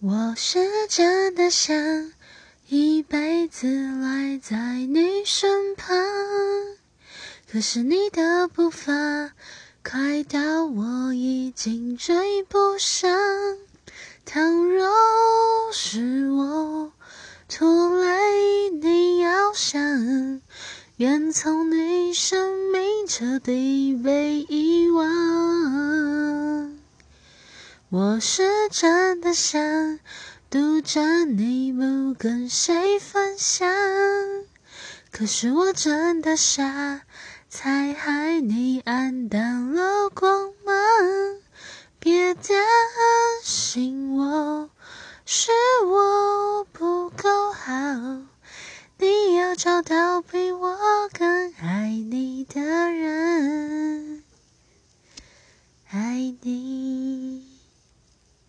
我是真的想一辈子赖在你身旁，可是你的步伐快到我已经追不上。倘若是我拖累你翱翔，愿从你生命彻底被遗我是真的想读着你不跟谁分享，可是我真的傻，才害你暗淡了光芒。别担心我，是我不够好，你要找到比